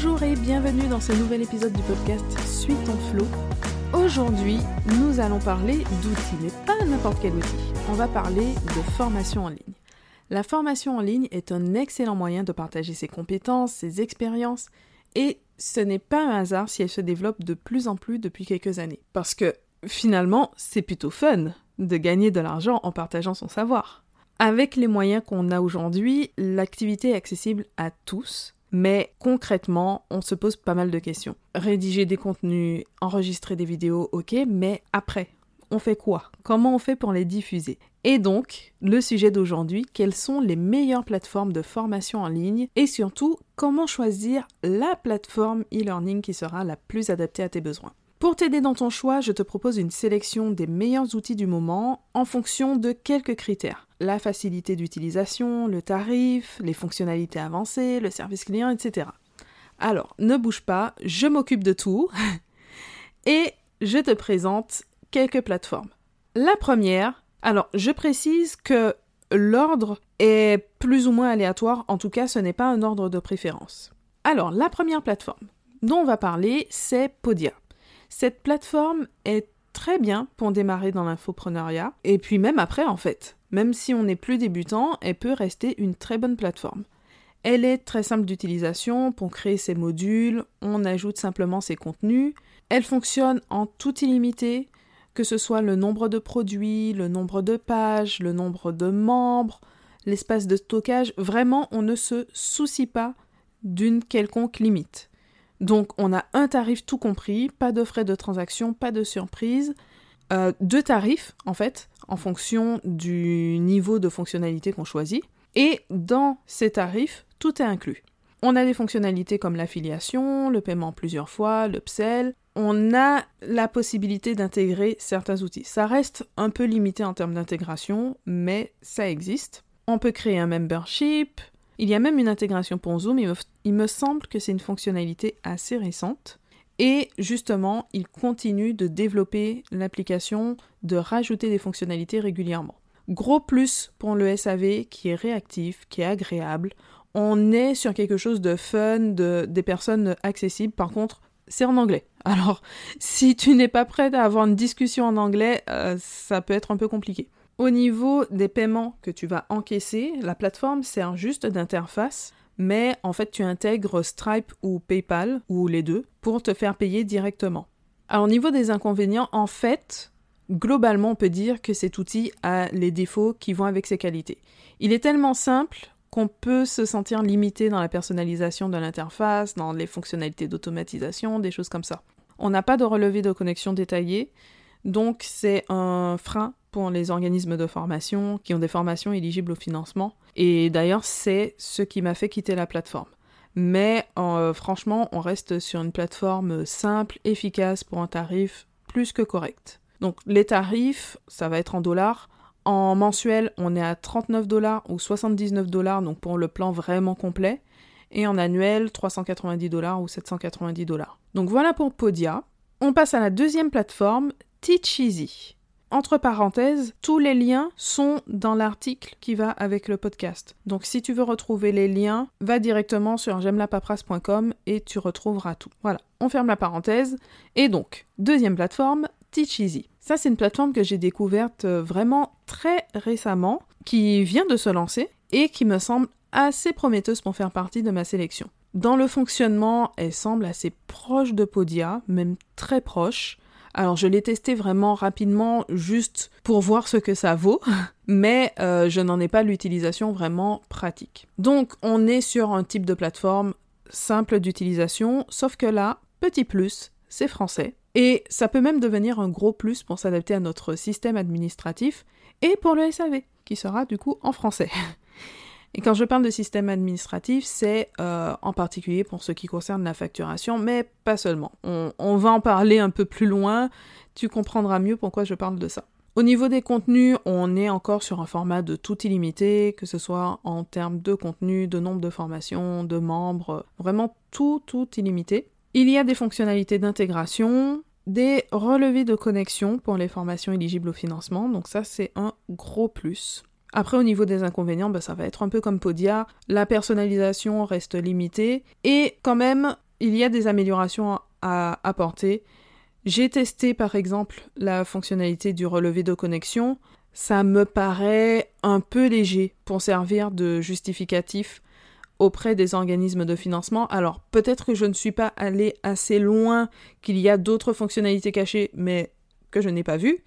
Bonjour et bienvenue dans ce nouvel épisode du podcast Suis ton flow. Aujourd'hui, nous allons parler d'outils, mais pas n'importe quel outil. On va parler de formation en ligne. La formation en ligne est un excellent moyen de partager ses compétences, ses expériences, et ce n'est pas un hasard si elle se développe de plus en plus depuis quelques années. Parce que finalement, c'est plutôt fun de gagner de l'argent en partageant son savoir. Avec les moyens qu'on a aujourd'hui, l'activité est accessible à tous, mais concrètement, on se pose pas mal de questions. Rédiger des contenus, enregistrer des vidéos, ok, mais après, on fait quoi? Comment on fait pour les diffuser? Et donc, le sujet d'aujourd'hui, quelles sont les meilleures plateformes de formation en ligne? Et surtout, comment choisir la plateforme e-learning qui sera la plus adaptée à tes besoins? Pour t'aider dans ton choix, je te propose une sélection des meilleurs outils du moment en fonction de quelques critères. La facilité d'utilisation, le tarif, les fonctionnalités avancées, le service client, etc. Alors, ne bouge pas, je m'occupe de tout et je te présente quelques plateformes. La première, alors je précise que l'ordre est plus ou moins aléatoire, en tout cas ce n'est pas un ordre de préférence. Alors, la première plateforme dont on va parler, c'est Podia. Cette plateforme est très bien pour démarrer dans l'infopreneuriat, et puis même après en fait. Même si on n'est plus débutant, elle peut rester une très bonne plateforme. Elle est très simple d'utilisation pour créer ses modules, on ajoute simplement ses contenus. Elle fonctionne en tout illimité, que ce soit le nombre de produits, le nombre de pages, le nombre de membres, l'espace de stockage, vraiment on ne se soucie pas d'une quelconque limite. Donc on a un tarif tout compris, pas de frais de transaction, pas de surprise, euh, deux tarifs en fait, en fonction du niveau de fonctionnalité qu'on choisit. Et dans ces tarifs, tout est inclus. On a des fonctionnalités comme l'affiliation, le paiement plusieurs fois, l'upsell. On a la possibilité d'intégrer certains outils. Ça reste un peu limité en termes d'intégration, mais ça existe. On peut créer un membership, il y a même une intégration pour Zoom, il me, semble que c'est une fonctionnalité assez récente. Et justement, il continue de développer l'application, de rajouter des fonctionnalités régulièrement. Gros plus pour le SAV qui est réactif, qui est agréable. On est sur quelque chose de fun, de, des personnes accessibles. Par contre, c'est en anglais. Alors, si tu n'es pas prête à avoir une discussion en anglais, euh, ça peut être un peu compliqué. Au niveau des paiements que tu vas encaisser, la plateforme sert juste d'interface, mais en fait tu intègres Stripe ou PayPal, ou les deux, pour te faire payer directement. Alors au niveau des inconvénients, en fait, globalement on peut dire que cet outil a les défauts qui vont avec ses qualités. Il est tellement simple qu'on peut se sentir limité dans la personnalisation de l'interface, dans les fonctionnalités d'automatisation, des choses comme ça. On n'a pas de relevé de connexion détaillé, donc c'est un frein pour les organismes de formation qui ont des formations éligibles au financement. Et d'ailleurs, c'est ce qui m'a fait quitter la plateforme. Mais euh, franchement, on reste sur une plateforme simple, efficace pour un tarif plus que correct. Donc les tarifs, ça va être en dollars. En mensuel, on est à 39 dollars ou 79 dollars, donc pour le plan vraiment complet. Et en annuel, 390 dollars ou 790 dollars. Donc voilà pour Podia. On passe à la deuxième plateforme, Teach entre parenthèses, tous les liens sont dans l'article qui va avec le podcast. Donc si tu veux retrouver les liens, va directement sur j'aime-la-paperasse.com et tu retrouveras tout. Voilà, on ferme la parenthèse. Et donc, deuxième plateforme, Teach Easy. Ça, c'est une plateforme que j'ai découverte euh, vraiment très récemment, qui vient de se lancer et qui me semble assez prometteuse pour faire partie de ma sélection. Dans le fonctionnement, elle semble assez proche de Podia, même très proche. Alors je l'ai testé vraiment rapidement juste pour voir ce que ça vaut, mais euh, je n'en ai pas l'utilisation vraiment pratique. Donc on est sur un type de plateforme simple d'utilisation, sauf que là, petit plus, c'est français. Et ça peut même devenir un gros plus pour s'adapter à notre système administratif et pour le SAV, qui sera du coup en français. Et quand je parle de système administratif, c'est euh, en particulier pour ce qui concerne la facturation, mais pas seulement. On, va en parler un peu plus loin, tu comprendras mieux pourquoi je parle de ça. Au niveau des contenus, on est encore sur un format de tout illimité, que ce soit en termes de contenu, de nombre de formations, de membres, vraiment tout, tout illimité. Il y a des fonctionnalités d'intégration, des relevés de connexion pour les formations éligibles au financement, donc ça c'est un gros plus. Après, au niveau des inconvénients, bah, ça va être un peu comme Podia. La personnalisation reste limitée. Et quand même, il y a des améliorations à apporter. J'ai testé par exemple la fonctionnalité du relevé de connexion. Ça me paraît un peu léger pour servir de justificatif auprès des organismes de financement. Alors peut-être que je ne suis pas allé assez loin, qu'il y a d'autres fonctionnalités cachées, mais que je n'ai pas vues.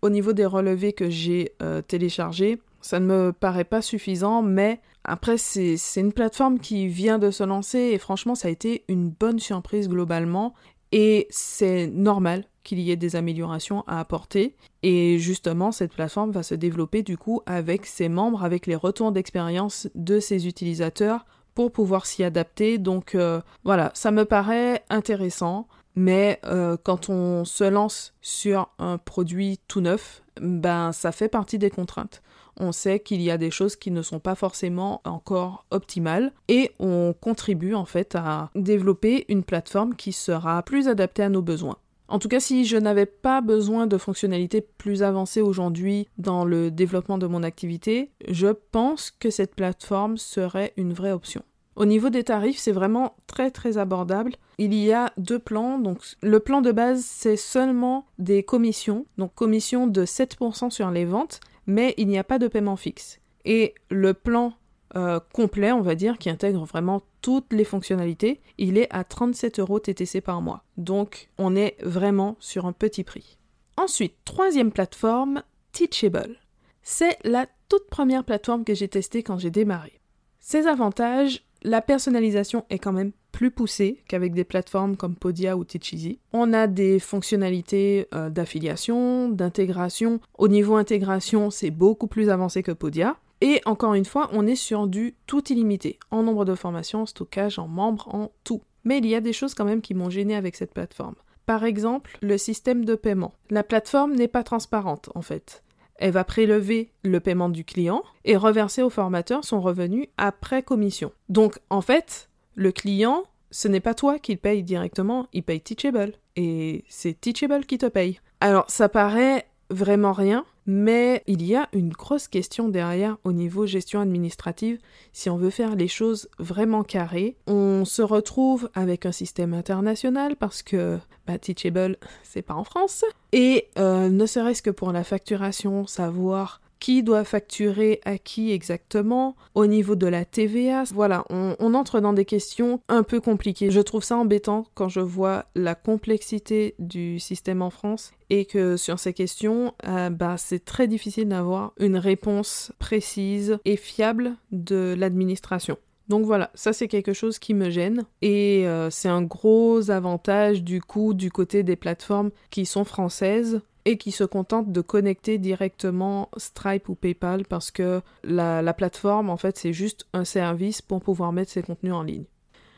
Au niveau des relevés que j'ai euh, téléchargés, ça ne me paraît pas suffisant, mais après c'est une plateforme qui vient de se lancer et franchement ça a été une bonne surprise globalement et c'est normal qu'il y ait des améliorations à apporter. Et justement, cette plateforme va se développer du coup avec ses membres, avec les retours d'expérience de ses utilisateurs pour pouvoir s'y adapter. Donc euh, voilà, ça me paraît intéressant. Mais euh, quand on se lance sur un produit tout neuf, ben ça fait partie des contraintes. On sait qu'il y a des choses qui ne sont pas forcément encore optimales et on contribue en fait à développer une plateforme qui sera plus adaptée à nos besoins. En tout cas, si je n'avais pas besoin de fonctionnalités plus avancées aujourd'hui dans le développement de mon activité, je pense que cette plateforme serait une vraie option. Au niveau des tarifs, c'est vraiment très très abordable. Il y a deux plans. Donc le plan de base, c'est seulement des commissions, donc commissions de 7% sur les ventes, mais il n'y a pas de paiement fixe. Et le plan euh, complet, on va dire, qui intègre vraiment toutes les fonctionnalités, il est à 37 euros TTC par mois. Donc on est vraiment sur un petit prix. Ensuite, troisième plateforme, Teachable. C'est la toute première plateforme que j'ai testée quand j'ai démarré. Ses avantages, la personnalisation est quand même plus poussée qu'avec des plateformes comme Podia ou Teacheasy. On a des fonctionnalités euh, d'affiliation, d'intégration. Au niveau intégration, c'est beaucoup plus avancé que Podia. Et encore une fois, on est sur du tout illimité, en nombre de formations, en stockage, en membres, en tout. Mais il y a des choses quand même qui m'ont gêné avec cette plateforme. Par exemple, le système de paiement. La plateforme n'est pas transparente en fait. Elle va prélever le paiement du client et reverser au formateur son revenu après commission. Donc en fait, le client, ce n'est pas toi qui le paye directement, il paye Teachable. Et c'est Teachable qui te paye. Alors ça paraît vraiment rien, mais il y a une grosse question derrière au niveau gestion administrative. Si on veut faire les choses vraiment carrées, on se retrouve avec un système international parce que bah, Teachable, c'est pas en France. Et euh, ne serait-ce que pour la facturation, savoir qui doit facturer à qui exactement, au niveau de la TVA. Voilà, on, entre dans des questions un peu compliquées. Je trouve ça embêtant quand je vois la complexité du système en France et que sur ces questions, euh, bah, c'est très difficile d'avoir une réponse précise et fiable de l'administration. Donc voilà, ça c'est quelque chose qui me gêne et euh, c'est un gros avantage du coup du côté des plateformes qui sont françaises et qui se contentent de connecter directement Stripe ou PayPal parce que la, plateforme, en fait, c'est juste un service pour pouvoir mettre ses contenus en ligne.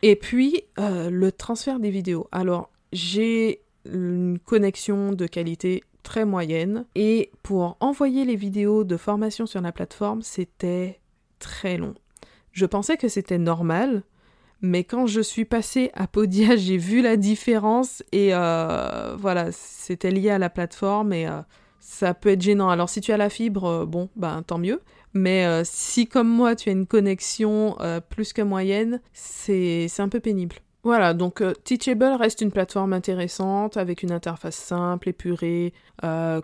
Et puis, euh, le transfert des vidéos. Alors, j'ai une connexion de qualité très moyenne et pour envoyer les vidéos de formation sur la plateforme, c'était très long. Je pensais que c'était normal, mais quand je suis passée à Podia, j'ai vu la différence et euh, voilà, c'était lié à la plateforme et euh, ça peut être gênant. Alors si tu as la fibre, euh, bon, ben tant mieux. Mais si comme moi tu as une connexion plus que moyenne, c'est un peu pénible. Voilà, donc Teachable reste une plateforme intéressante avec une interface simple, épurée.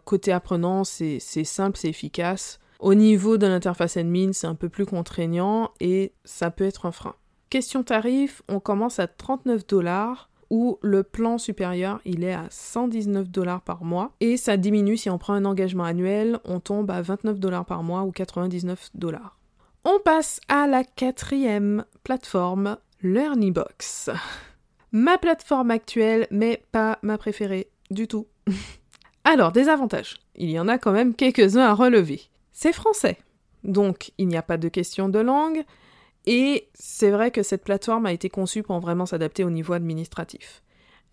côté apprenant, c'est simple, c'est efficace. Au niveau de l'interface admin, c'est un peu plus contraignant et ça peut être un frein. Question tarif, on commence à 39 dollars où le plan supérieur il est à 119 dollars par mois et ça diminue si on prend un engagement annuel, on tombe à 29 dollars par mois ou 99 dollars. On passe à la quatrième plateforme, LearnyBox. Ma plateforme actuelle, mais pas ma préférée du tout. Alors, des avantages. Il y en a quand même quelques-uns à relever. C'est français. Donc, il n'y a pas de question de langue. Et c'est vrai que cette plateforme a été conçue pour vraiment s'adapter au niveau administratif.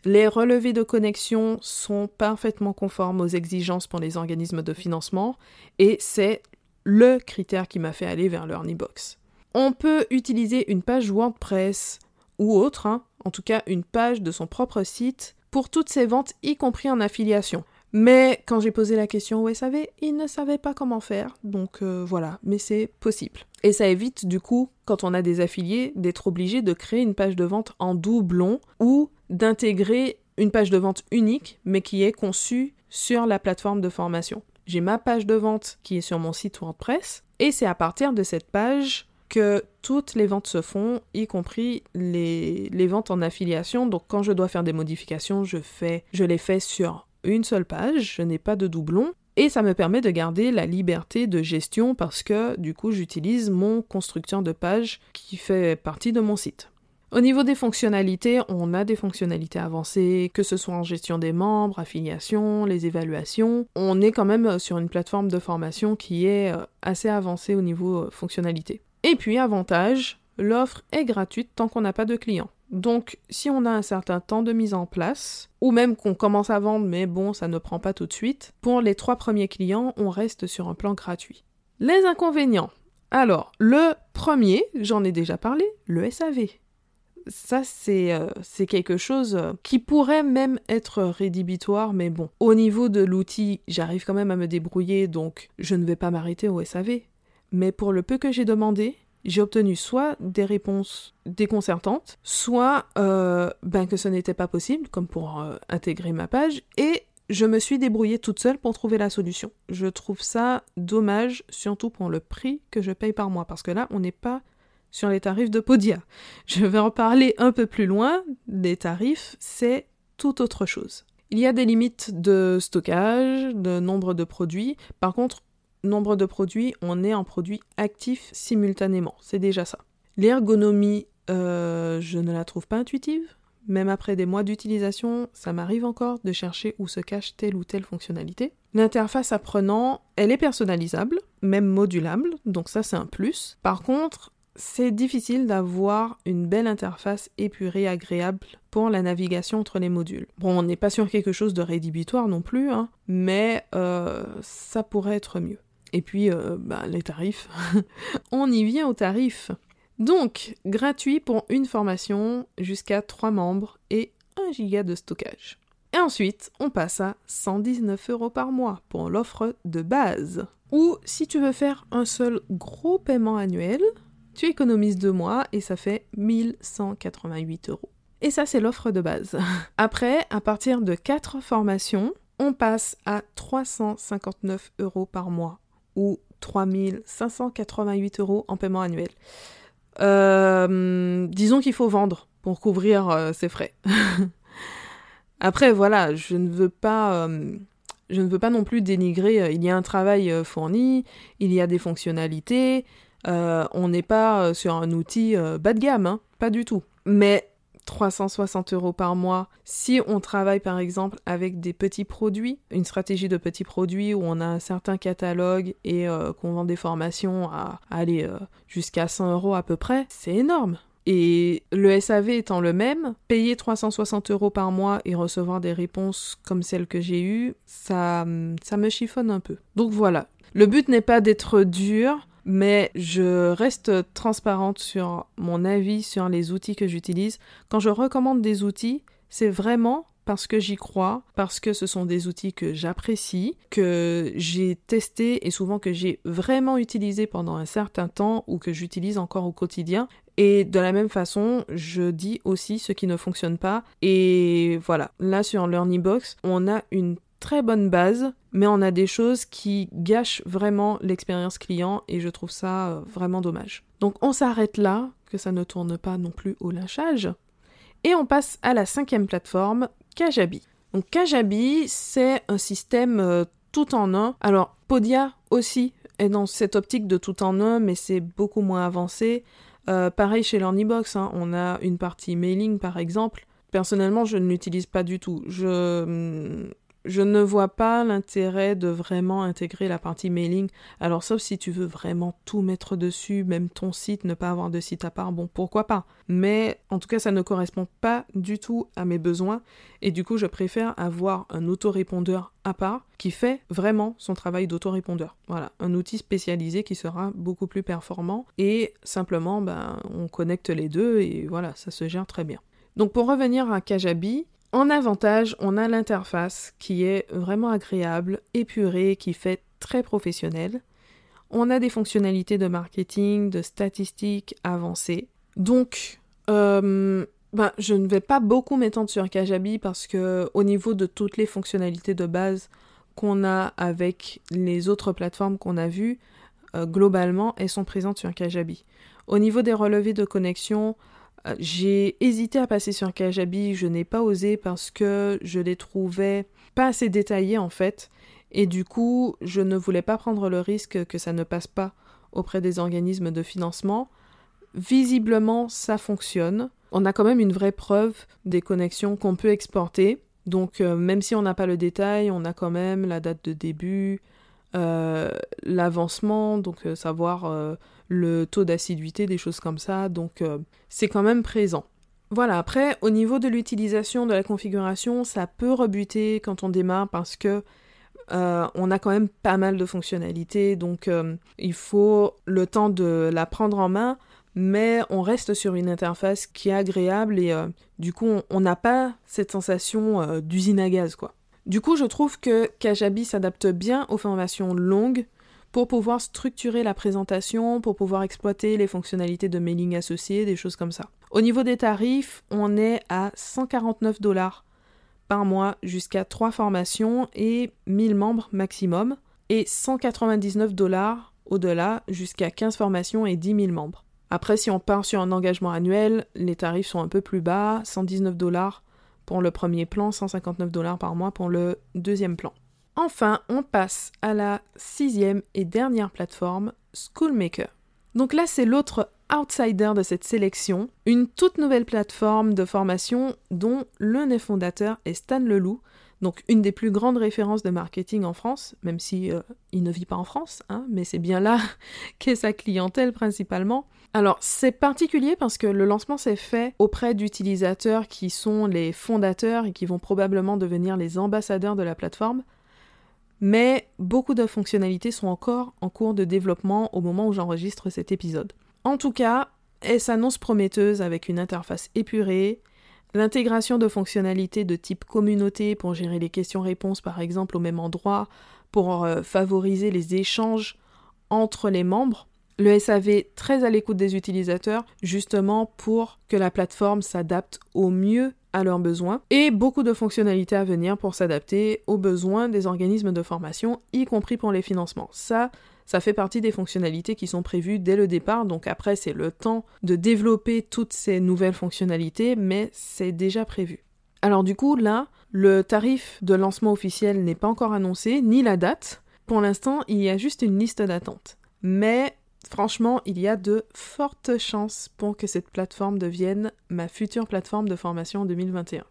Les relevés de connexion sont parfaitement conformes aux exigences pour les organismes de financement et c'est le critère qui m'a fait aller vers LearnyBox. On peut utiliser une page WordPress ou autre, hein, en tout cas une page de son propre site, pour toutes ses ventes, y compris en affiliation. Mais quand j'ai posé la question au SAV, ils ne savaient pas comment faire, donc euh, voilà, mais c'est possible. Et ça évite du coup, quand on a des affiliés, d'être obligé de créer une page de vente en doublon ou d'intégrer une page de vente unique, mais qui est conçue sur la plateforme de formation. J'ai ma page de vente qui est sur mon site WordPress, et c'est à partir de cette page que toutes les ventes se font, y compris les, ventes en affiliation. Donc quand je dois faire des modifications, je les fais sur une seule page, je n'ai pas de doublon. Et ça me permet de garder la liberté de gestion parce que du coup j'utilise mon constructeur de page qui fait partie de mon site. Au niveau des fonctionnalités, on a des fonctionnalités avancées, que ce soit en gestion des membres, affiliation, les évaluations. On est quand même sur une plateforme de formation qui est euh, assez avancée au niveau euh, fonctionnalité. Et puis avantage, l'offre est gratuite tant qu'on n'a pas de clients. Donc, si on a un certain temps de mise en place, ou même qu'on commence à vendre, mais bon, ça ne prend pas tout de suite, pour les trois premiers clients, on reste sur un plan gratuit. Les inconvénients. Alors, le premier, j'en ai déjà parlé, le SAV. Ça, c'est euh, quelque chose euh, qui pourrait même être rédhibitoire, mais bon, au niveau de l'outil, j'arrive quand même à me débrouiller, donc je ne vais pas m'arrêter au SAV. Mais pour le peu que j'ai demandé, j'ai obtenu soit des réponses déconcertantes, soit euh, ben que ce n'était pas possible, comme pour euh, intégrer ma page, et je me suis débrouillée toute seule pour trouver la solution. Je trouve ça dommage, surtout pour le prix que je paye par mois, parce que là, on n'est pas sur les tarifs de Podia. Je vais en parler un peu plus loin, des tarifs, c'est tout autre chose. Il y a des limites de stockage, de nombre de produits. Par contre, nombre de produits, on est en produit actif simultanément. C'est déjà ça. L'ergonomie, euh, je ne la trouve pas intuitive. Même après des mois d'utilisation, ça m'arrive encore de chercher où se cache telle ou telle fonctionnalité. L'interface apprenant, elle est personnalisable, même modulable, donc ça c'est un plus. Par contre, c'est difficile d'avoir une belle interface épurée, agréable pour la navigation entre les modules. Bon, on n'est pas sur quelque chose de rédhibitoire non plus, hein, mais euh, ça pourrait être mieux. Et puis, euh, bah, les tarifs. On y vient aux tarifs. Donc, gratuit pour une formation jusqu'à 3 membres et 1 giga de stockage. Et ensuite, on passe à 119 euros par mois pour l'offre de base. Ou si tu veux faire un seul gros paiement annuel, tu économises 2 mois et ça fait 1188 euros. Et ça, c'est l'offre de base. Après, à partir de 4 formations, on passe à 359 euros par mois ou 3588 euros en paiement annuel. Euh, disons qu'il faut vendre pour couvrir euh, ses frais. Après, voilà, je ne veux pas, euh, je ne veux pas non plus dénigrer. il y a un travail fourni, il y a des fonctionnalités. on n'est pas sur un outil bas de gamme, hein, pas du tout. Mais 360 euros par mois. Si on travaille par exemple avec des petits produits, une stratégie de petits produits où on a un certain catalogue et euh, qu'on vend des formations à, aller euh, jusqu'à 100 euros à peu près, c'est énorme. Et le SAV étant le même, payer 360 euros par mois et recevoir des réponses comme celles que j'ai eues, ça, ça me chiffonne un peu. Donc voilà. Le but n'est pas d'être dur, mais je reste transparente sur mon avis sur les outils que j'utilise. Quand je recommande des outils, c'est vraiment parce que j'y crois, parce que ce sont des outils que j'apprécie, que j'ai testé et souvent que j'ai vraiment utilisé pendant un certain temps ou que j'utilise encore au quotidien. Et de la même façon, je dis aussi ce qui ne fonctionne pas. Et voilà, là sur LearningBox, on a une très bonne base, mais on a des choses qui gâchent vraiment l'expérience client et je trouve ça euh, vraiment dommage. Donc on s'arrête là, que ça ne tourne pas non plus au lynchage, et on passe à la cinquième plateforme, Kajabi. Donc Kajabi, c'est un système euh, tout en un. Alors Podia aussi est dans cette optique de tout en un, mais c'est beaucoup moins avancé. Euh, pareil chez l'Ornibox, hein, on a une partie mailing par exemple. Personnellement, je ne l'utilise pas du tout. Je, hum, je ne vois pas l'intérêt de vraiment intégrer la partie mailing. Alors sauf si tu veux vraiment tout mettre dessus, même ton site, ne pas avoir de site à part, bon pourquoi pas. Mais en tout cas ça ne correspond pas du tout à mes besoins et du coup je préfère avoir un autorépondeur à part qui fait vraiment son travail d'autorépondeur. Voilà, un outil spécialisé qui sera beaucoup plus performant et simplement ben, on connecte les deux et voilà, ça se gère très bien. Donc pour revenir à Kajabi, En avantage, on a l'interface qui est vraiment agréable, épurée, qui fait très professionnel. On a des fonctionnalités de marketing, de statistiques avancées. Donc, euh, ben, je ne vais pas beaucoup m'étendre sur Kajabi parce que au niveau de toutes les fonctionnalités de base qu'on a avec les autres plateformes qu'on a vues, euh, globalement, elles sont présentes sur Kajabi. Au niveau des relevés de connexion, j'ai hésité à passer sur Kajabi, je n'ai pas osé parce que je les trouvais pas assez détaillés en fait, et du coup, je ne voulais pas prendre le risque que ça ne passe pas auprès des organismes de financement. Visiblement, ça fonctionne. On a quand même une vraie preuve des connexions qu'on peut exporter. Donc, euh, même si on n'a pas le détail, on a quand même la date de début, euh, l'avancement, donc savoir le taux d'assiduité, des choses comme ça. Donc euh, c'est quand même présent. Voilà, après, au niveau de l'utilisation de la configuration, ça peut rebuter quand on démarre parce que euh, on a quand même pas mal de fonctionnalités, donc euh, il faut le temps de la prendre en main, mais on reste sur une interface qui est agréable et du coup on n'a pas cette sensation d'usine à gaz quoi. Du coup, je trouve que Kajabi s'adapte bien aux formations longues pour pouvoir structurer la présentation, pour pouvoir exploiter les fonctionnalités de mailing associées, des choses comme ça. Au niveau des tarifs, on est à 149 dollars par mois jusqu'à 3 formations et 1000 membres maximum, et 199 dollars au-delà jusqu'à 15 formations et 10 000 membres. Après, si on part sur un engagement annuel, les tarifs sont un peu plus bas, 119 dollars pour le premier plan, 159 dollars par mois pour le deuxième plan. Enfin, on passe à la sixième et dernière plateforme, Schoolmaker. Donc là, c'est l'autre outsider de cette sélection, une toute nouvelle plateforme de formation dont l'un des fondateurs est Stan Leloup, donc une des plus grandes références de marketing en France, même si euh, il ne vit pas en France, hein, mais c'est bien là qu'est sa clientèle principalement. Alors c'est particulier parce que le lancement s'est fait auprès d'utilisateurs qui sont les fondateurs et qui vont probablement devenir les ambassadeurs de la plateforme, mais beaucoup de fonctionnalités sont encore en cours de développement au moment où j'enregistre cet épisode. En tout cas, elle s'annonce prometteuse avec une interface épurée, l'intégration de fonctionnalités de type communauté pour gérer les questions-réponses par exemple au même endroit, pour euh, favoriser les échanges entre les membres, le SAV très à l'écoute des utilisateurs, justement pour que la plateforme s'adapte au mieux à leurs besoins et beaucoup de fonctionnalités à venir pour s'adapter aux besoins des organismes de formation, y compris pour les financements. Ça, ça fait partie des fonctionnalités qui sont prévues dès le départ, donc après c'est le temps de développer toutes ces nouvelles fonctionnalités, mais c'est déjà prévu. Alors du coup, là, le tarif de lancement officiel n'est pas encore annoncé, ni la date. Pour l'instant, il y a juste une liste d'attente. Mais Franchement, il y a de fortes chances pour que cette plateforme devienne ma future plateforme de formation en 2021.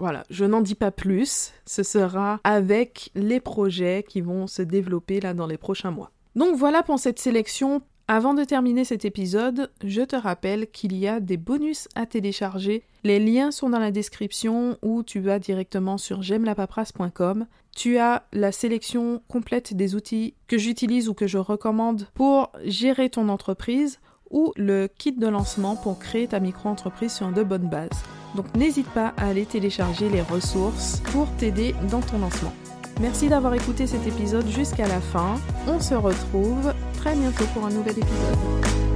Voilà, je n'en dis pas plus, ce sera avec les projets qui vont se développer là dans les prochains mois. Donc voilà pour cette sélection avant de terminer cet épisode, je te rappelle qu'il y a des bonus à télécharger. Les liens sont dans la description ou tu vas directement sur j'aime-la-paperasse.com. Tu as la sélection complète des outils que j'utilise ou que je recommande pour gérer ton entreprise ou le kit de lancement pour créer ta micro-entreprise sur de bonnes bases. Donc n'hésite pas à aller télécharger les ressources pour t'aider dans ton lancement. Merci d'avoir écouté cet épisode jusqu'à la fin. On se retrouve très bientôt pour un nouvel épisode.